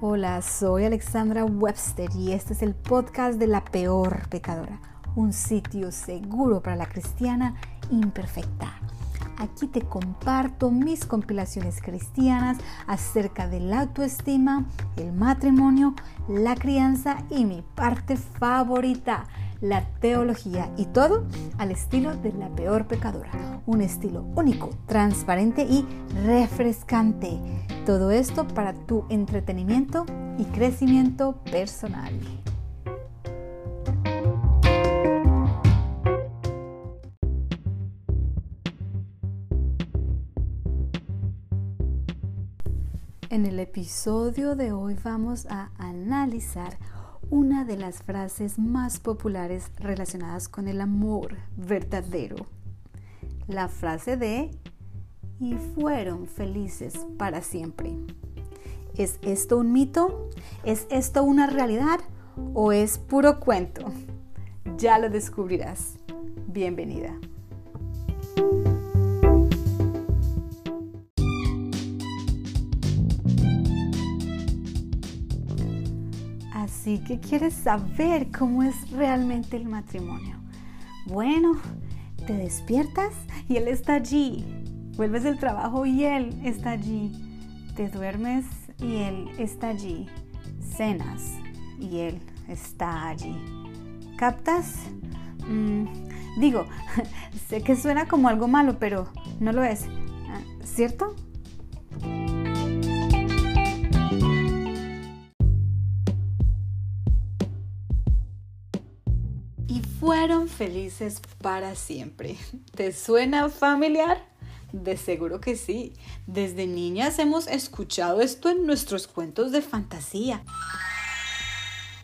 Hola, soy Alexandra Webster y este es el podcast de La Peor Pecadora, un sitio seguro para la cristiana imperfecta. Aquí te comparto mis compilaciones cristianas acerca de la autoestima, el matrimonio, la crianza y mi parte favorita, la teología y todo al estilo de la peor pecadora. Un estilo único, transparente y refrescante. Todo esto para tu entretenimiento y crecimiento personal. En el episodio de hoy vamos a analizar una de las frases más populares relacionadas con el amor verdadero. La frase de y fueron felices para siempre. ¿Es esto un mito? ¿Es esto una realidad? ¿O es puro cuento? Ya lo descubrirás. Bienvenida. Así que quieres saber cómo es realmente el matrimonio. Bueno, te despiertas y él está allí. Vuelves del trabajo y él está allí. Te duermes y él está allí. Cenas y él está allí. ¿Captas? Mm, digo, sé que suena como algo malo, pero no lo es. ¿Cierto? Fueron felices para siempre. ¿Te suena familiar? De seguro que sí. Desde niñas hemos escuchado esto en nuestros cuentos de fantasía.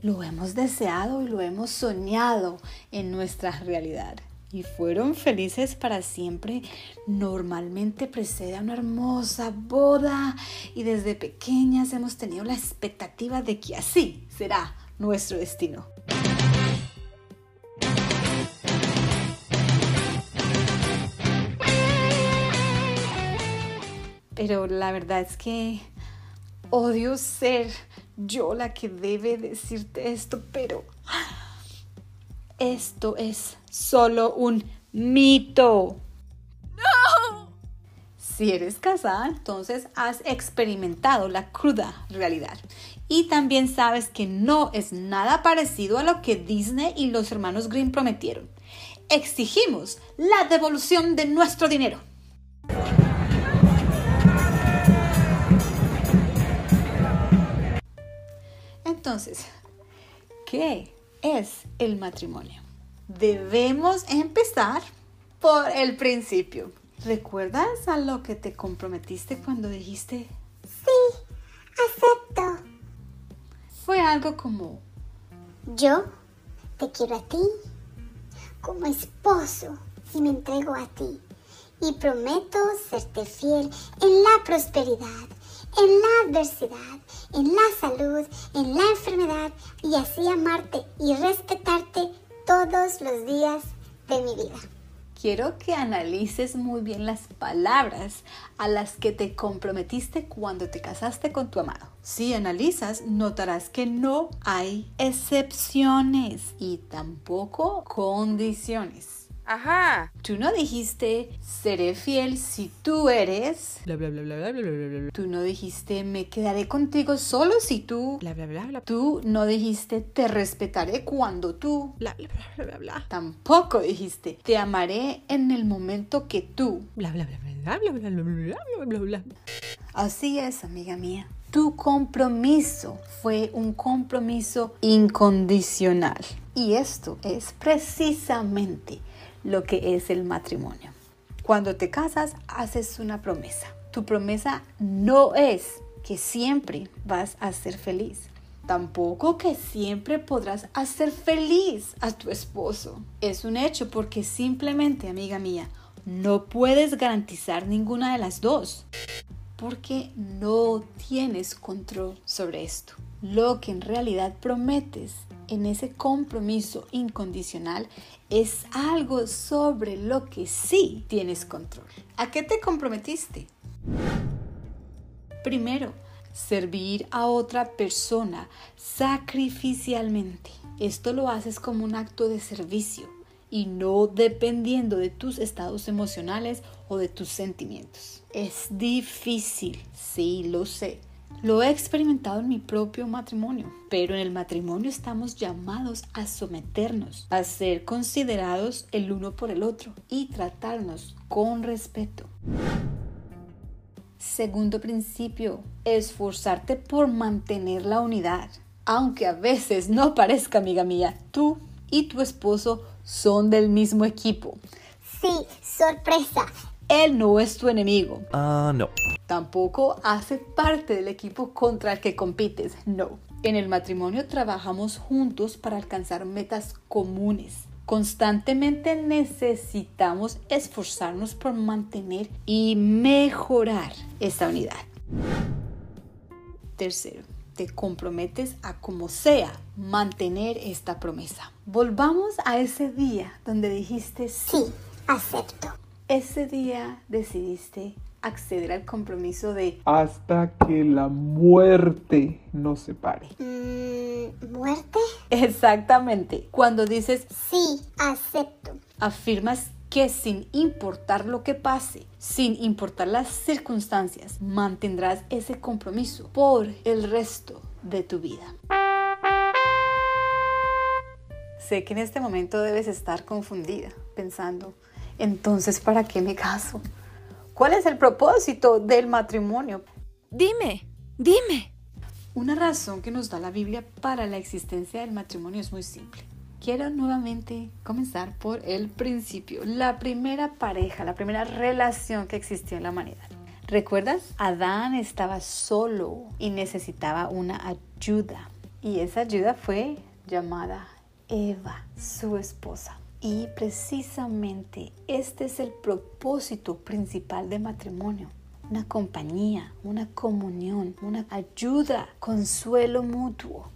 Lo hemos deseado y lo hemos soñado en nuestra realidad. Y fueron felices para siempre. Normalmente precede a una hermosa boda y desde pequeñas hemos tenido la expectativa de que así será nuestro destino. Pero la verdad es que odio ser yo la que debe decirte esto, pero esto es solo un mito. No. Si eres casada, entonces has experimentado la cruda realidad. Y también sabes que no es nada parecido a lo que Disney y los hermanos Grimm prometieron. Exigimos la devolución de nuestro dinero. Entonces, ¿qué es el matrimonio? Debemos empezar por el principio. ¿Recuerdas a lo que te comprometiste cuando dijiste Sí, acepto. Fue algo como Yo te quiero a ti como esposo y me entrego a ti. Y prometo serte fiel en la prosperidad, en la adversidad, en la salud, en la enfermedad y así amarte y respetarte todos los días de mi vida. Quiero que analices muy bien las palabras a las que te comprometiste cuando te casaste con tu amado. Si analizas, notarás que no hay excepciones y tampoco condiciones. Ajá. Tú no dijiste seré fiel si tú eres. Bla bla bla bla bla bla bla bla. Tú no dijiste me quedaré contigo solo si tú. Bla bla bla bla. Tú no dijiste te respetaré cuando tú. Bla bla bla bla bla bla. Tampoco dijiste te amaré en el momento que tú. Bla bla bla bla bla bla bla bla bla bla bla. Así es, amiga mía. Tu compromiso fue un compromiso incondicional. Y esto es precisamente lo que es el matrimonio. Cuando te casas, haces una promesa. Tu promesa no es que siempre vas a ser feliz. Tampoco que siempre podrás hacer feliz a tu esposo. Es un hecho porque simplemente, amiga mía, no puedes garantizar ninguna de las dos. Porque no tienes control sobre esto. Lo que en realidad prometes en ese compromiso incondicional es algo sobre lo que sí tienes control. ¿A qué te comprometiste? Primero, servir a otra persona sacrificialmente. Esto lo haces como un acto de servicio y no dependiendo de tus estados emocionales o de tus sentimientos. Es difícil, sí, lo sé. Lo he experimentado en mi propio matrimonio, pero en el matrimonio estamos llamados a someternos, a ser considerados el uno por el otro y tratarnos con respeto. Segundo principio, esforzarte por mantener la unidad. Aunque a veces no parezca, amiga mía, tú y tu esposo son del mismo equipo. Sí, sorpresa. Él no es tu enemigo. Ah, no. Tampoco hace parte del equipo contra el que compites. No. En el matrimonio trabajamos juntos para alcanzar metas comunes. Constantemente necesitamos esforzarnos por mantener y mejorar esta unidad. Tercero, te comprometes a como sea mantener esta promesa. Volvamos a ese día donde dijiste sí. Sí, acepto. Ese día decidiste acceder al compromiso de hasta que la muerte nos separe. Mm, ¿Muerte? exactamente cuando dices Sí, acepto. afirmas que sin importar lo que pase, sin importar las circunstancias, mantendrás ese compromiso por el resto de tu vida. Sé que en este momento debes estar confundida, pensando, entonces, ¿para qué me caso? ¿Cuál es el propósito del matrimonio? Dime, dime. Una razón que nos da la Biblia para la existencia del matrimonio es muy simple. Quiero nuevamente comenzar por el principio, la primera pareja, la primera relación que existió en la humanidad. ¿Recuerdas? Adán estaba solo y necesitaba una ayuda. Y esa ayuda fue llamada Eva, su esposa. Y precisamente este es el propósito principal del matrimonio. Una compañía, una comunión, una ayuda, consuelo mutuo.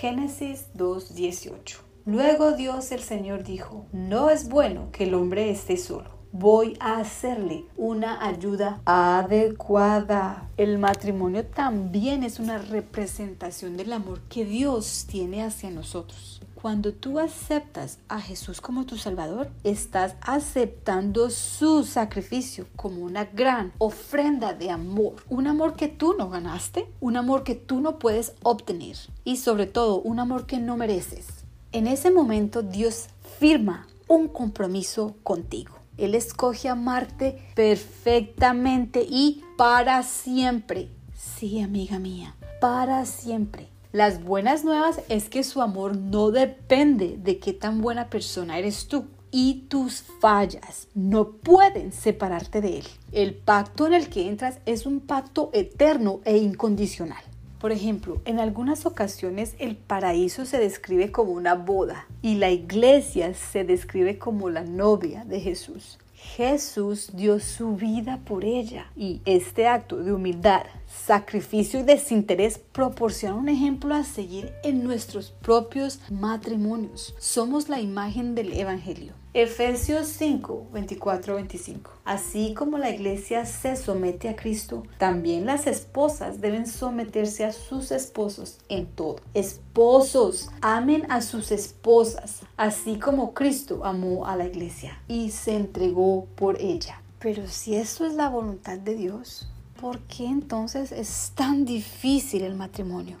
Génesis 2.18. Luego Dios el Señor dijo, no es bueno que el hombre esté solo. Voy a hacerle una ayuda adecuada. El matrimonio también es una representación del amor que Dios tiene hacia nosotros. Cuando tú aceptas a Jesús como tu Salvador, estás aceptando su sacrificio como una gran ofrenda de amor. Un amor que tú no ganaste, un amor que tú no puedes obtener y sobre todo un amor que no mereces. En ese momento Dios firma un compromiso contigo. Él escoge amarte perfectamente y para siempre. Sí, amiga mía, para siempre. Las buenas nuevas es que su amor no depende de qué tan buena persona eres tú y tus fallas no pueden separarte de él. El pacto en el que entras es un pacto eterno e incondicional. Por ejemplo, en algunas ocasiones el paraíso se describe como una boda y la iglesia se describe como la novia de Jesús. Jesús dio su vida por ella y este acto de humildad, sacrificio y desinterés proporciona un ejemplo a seguir en nuestros propios matrimonios. Somos la imagen del Evangelio. Efesios 5, 24, 25. Así como la iglesia se somete a Cristo, también las esposas deben someterse a sus esposos en todo. Esposos, amen a sus esposas, así como Cristo amó a la iglesia y se entregó por ella. Pero si esto es la voluntad de Dios, ¿por qué entonces es tan difícil el matrimonio?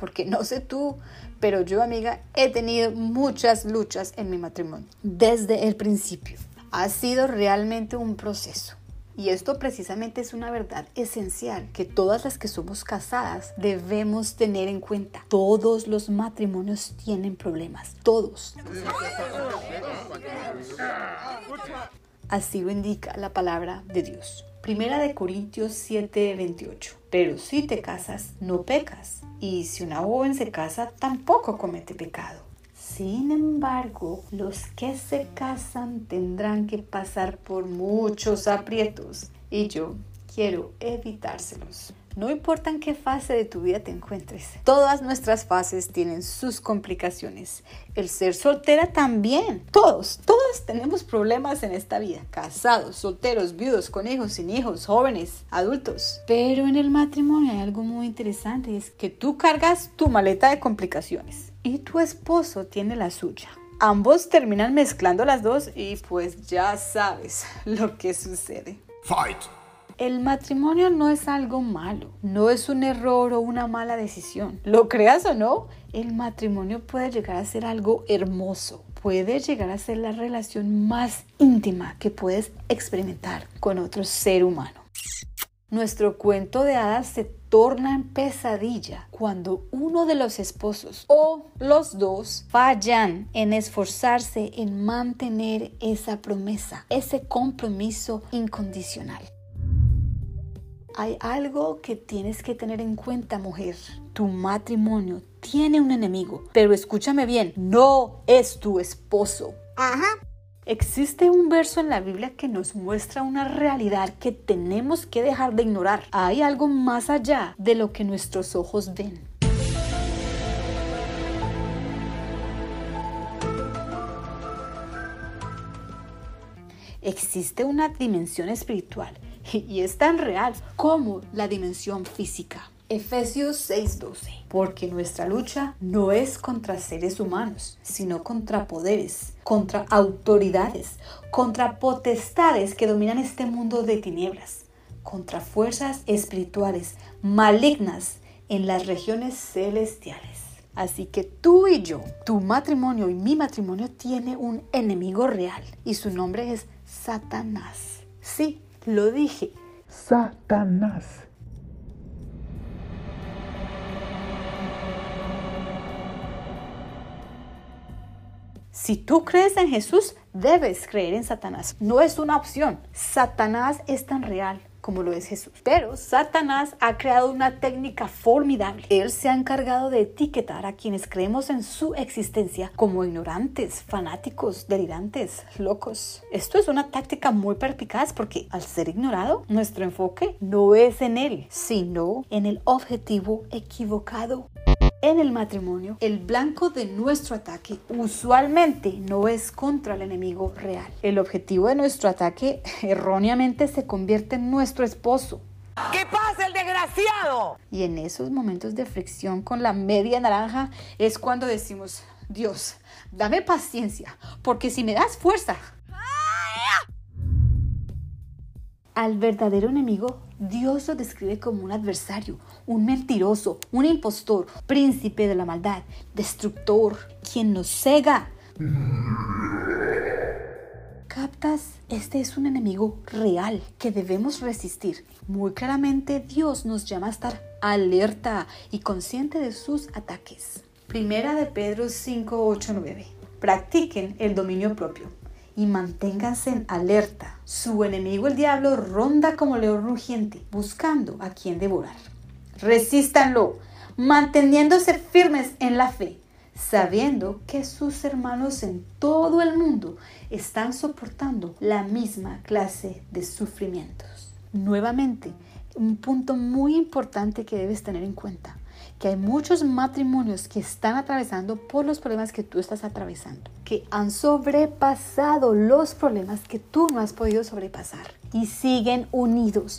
Porque no sé tú, pero yo, amiga, he tenido muchas luchas en mi matrimonio desde el principio. Ha sido realmente un proceso. Y esto precisamente es una verdad esencial que todas las que somos casadas debemos tener en cuenta. Todos los matrimonios tienen problemas, todos. Así lo indica la palabra de Dios. Primera de Corintios 7:28. Pero si te casas, no pecas. Y si una joven se casa, tampoco comete pecado. Sin embargo, los que se casan tendrán que pasar por muchos aprietos. Y yo quiero evitárselos. No importa en qué fase de tu vida te encuentres, todas nuestras fases tienen sus complicaciones. El ser soltera también. Todos, todos tenemos problemas en esta vida. Casados, solteros, viudos, con hijos, sin hijos, jóvenes, adultos. Pero en el matrimonio hay algo muy interesante es que tú cargas tu maleta de complicaciones y tu esposo tiene la suya. Ambos terminan mezclando las dos y pues ya sabes lo que sucede. Fight! El matrimonio no es algo malo, no es un error o una mala decisión. Lo creas o no, el matrimonio puede llegar a ser algo hermoso, puede llegar a ser la relación más íntima que puedes experimentar con otro ser humano. Nuestro cuento de hadas se torna en pesadilla cuando uno de los esposos o los dos fallan en esforzarse en mantener esa promesa, ese compromiso incondicional. Hay algo que tienes que tener en cuenta, mujer. Tu matrimonio tiene un enemigo, pero escúchame bien, no es tu esposo. Ajá. Existe un verso en la Biblia que nos muestra una realidad que tenemos que dejar de ignorar. Hay algo más allá de lo que nuestros ojos ven. Existe una dimensión espiritual y es tan real como la dimensión física. Efesios 6:12, porque nuestra lucha no es contra seres humanos, sino contra poderes, contra autoridades, contra potestades que dominan este mundo de tinieblas, contra fuerzas espirituales malignas en las regiones celestiales. Así que tú y yo, tu matrimonio y mi matrimonio tiene un enemigo real y su nombre es Satanás. Sí, lo dije. Satanás. Si tú crees en Jesús, debes creer en Satanás. No es una opción. Satanás es tan real como lo es Jesús. Pero Satanás ha creado una técnica formidable. Él se ha encargado de etiquetar a quienes creemos en su existencia como ignorantes, fanáticos, delirantes, locos. Esto es una táctica muy perspicaz porque al ser ignorado, nuestro enfoque no es en él, sino en el objetivo equivocado. En el matrimonio, el blanco de nuestro ataque usualmente no es contra el enemigo real. El objetivo de nuestro ataque erróneamente se convierte en nuestro esposo. ¿Qué pasa, el desgraciado? Y en esos momentos de fricción con la media naranja es cuando decimos, Dios, dame paciencia, porque si me das fuerza... Al verdadero enemigo, Dios lo describe como un adversario, un mentiroso, un impostor, príncipe de la maldad, destructor, quien nos cega. ¿Captas? Este es un enemigo real que debemos resistir. Muy claramente Dios nos llama a estar alerta y consciente de sus ataques. Primera de Pedro 5, 8, 9. Practiquen el dominio propio y manténganse en alerta. Su enemigo el diablo ronda como león rugiente, buscando a quien devorar. Resístanlo, manteniéndose firmes en la fe, sabiendo que sus hermanos en todo el mundo están soportando la misma clase de sufrimientos. Nuevamente, un punto muy importante que debes tener en cuenta que hay muchos matrimonios que están atravesando por los problemas que tú estás atravesando, que han sobrepasado los problemas que tú no has podido sobrepasar y siguen unidos.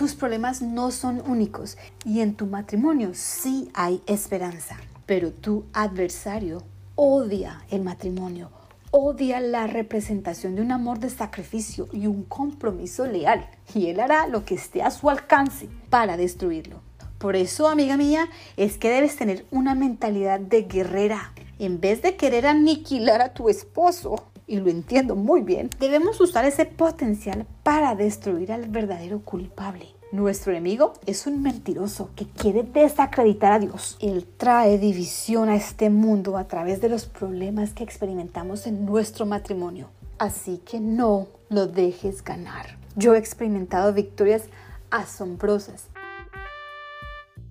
Tus problemas no son únicos y en tu matrimonio sí hay esperanza, pero tu adversario odia el matrimonio, odia la representación de un amor de sacrificio y un compromiso leal, y él hará lo que esté a su alcance para destruirlo. Por eso, amiga mía, es que debes tener una mentalidad de guerrera. En vez de querer aniquilar a tu esposo, y lo entiendo muy bien, debemos usar ese potencial para destruir al verdadero culpable. Nuestro enemigo es un mentiroso que quiere desacreditar a Dios. Él trae división a este mundo a través de los problemas que experimentamos en nuestro matrimonio. Así que no lo dejes ganar. Yo he experimentado victorias asombrosas.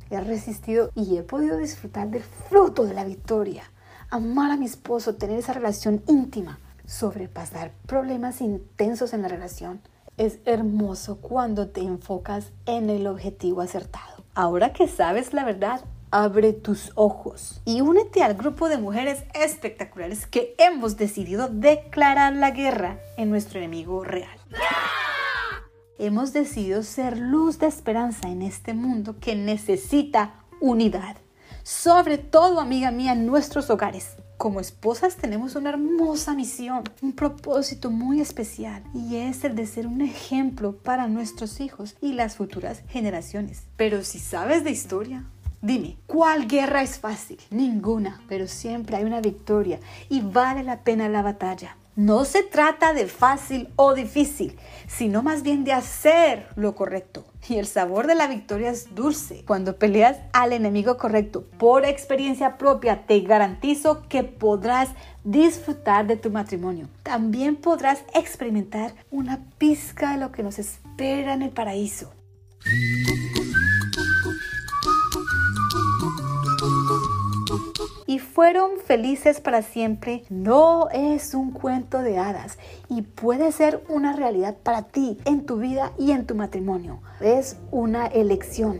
He resistido y he podido disfrutar del fruto de la victoria. Amar a mi esposo, tener esa relación íntima, sobrepasar problemas intensos en la relación es hermoso cuando te enfocas en el objetivo acertado. Ahora que sabes la verdad, abre tus ojos y únete al grupo de mujeres espectaculares que hemos decidido declarar la guerra en nuestro enemigo real. Hemos decidido ser luz de esperanza en este mundo que necesita unidad. Sobre todo, amiga mía, en nuestros hogares. Como esposas tenemos una hermosa misión, un propósito muy especial y es el de ser un ejemplo para nuestros hijos y las futuras generaciones. Pero si sabes de historia, Dime, ¿cuál guerra es fácil? Ninguna, pero siempre hay una victoria y vale la pena la batalla. No se trata de fácil o difícil, sino más bien de hacer lo correcto. Y el sabor de la victoria es dulce. Cuando peleas al enemigo correcto, por experiencia propia, te garantizo que podrás disfrutar de tu matrimonio. También podrás experimentar una pizca de lo que nos espera en el paraíso. Fueron felices para siempre no es un cuento de hadas y puede ser una realidad para ti en tu vida y en tu matrimonio. Es una elección.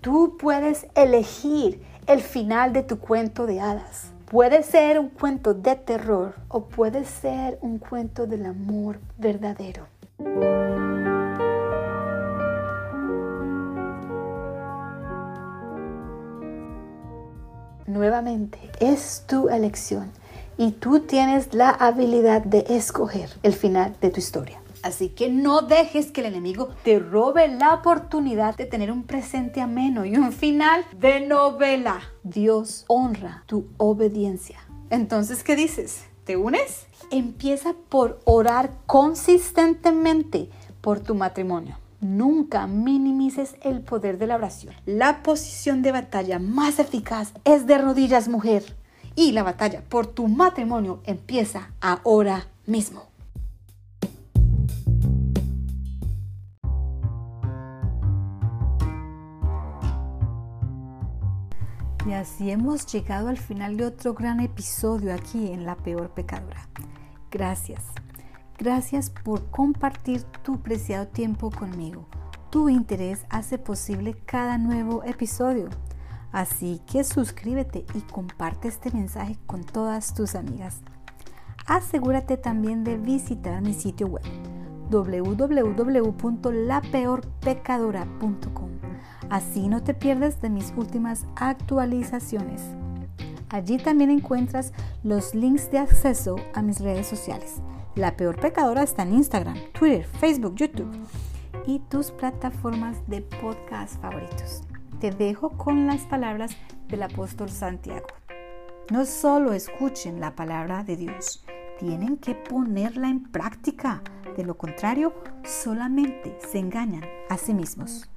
Tú puedes elegir el final de tu cuento de hadas. Puede ser un cuento de terror o puede ser un cuento del amor verdadero. Nuevamente, es tu elección y tú tienes la habilidad de escoger el final de tu historia. Así que no dejes que el enemigo te robe la oportunidad de tener un presente ameno y un final de novela. Dios honra tu obediencia. Entonces, ¿qué dices? ¿Te unes? Empieza por orar consistentemente por tu matrimonio. Nunca minimices el poder de la oración. La posición de batalla más eficaz es de rodillas, mujer. Y la batalla por tu matrimonio empieza ahora mismo. Y así hemos llegado al final de otro gran episodio aquí en La Peor Pecadora. Gracias. Gracias por compartir tu preciado tiempo conmigo. Tu interés hace posible cada nuevo episodio. Así que suscríbete y comparte este mensaje con todas tus amigas. Asegúrate también de visitar mi sitio web www.lapeorpecadora.com. Así no te pierdes de mis últimas actualizaciones. Allí también encuentras los links de acceso a mis redes sociales la peor pecadora está en Instagram, Twitter, Facebook, YouTube y tus plataformas de podcast favoritos. Te dejo con las palabras del apóstol Santiago. No solo escuchen la palabra de Dios, tienen que ponerla en práctica. De lo contrario, solamente se engañan a sí mismos.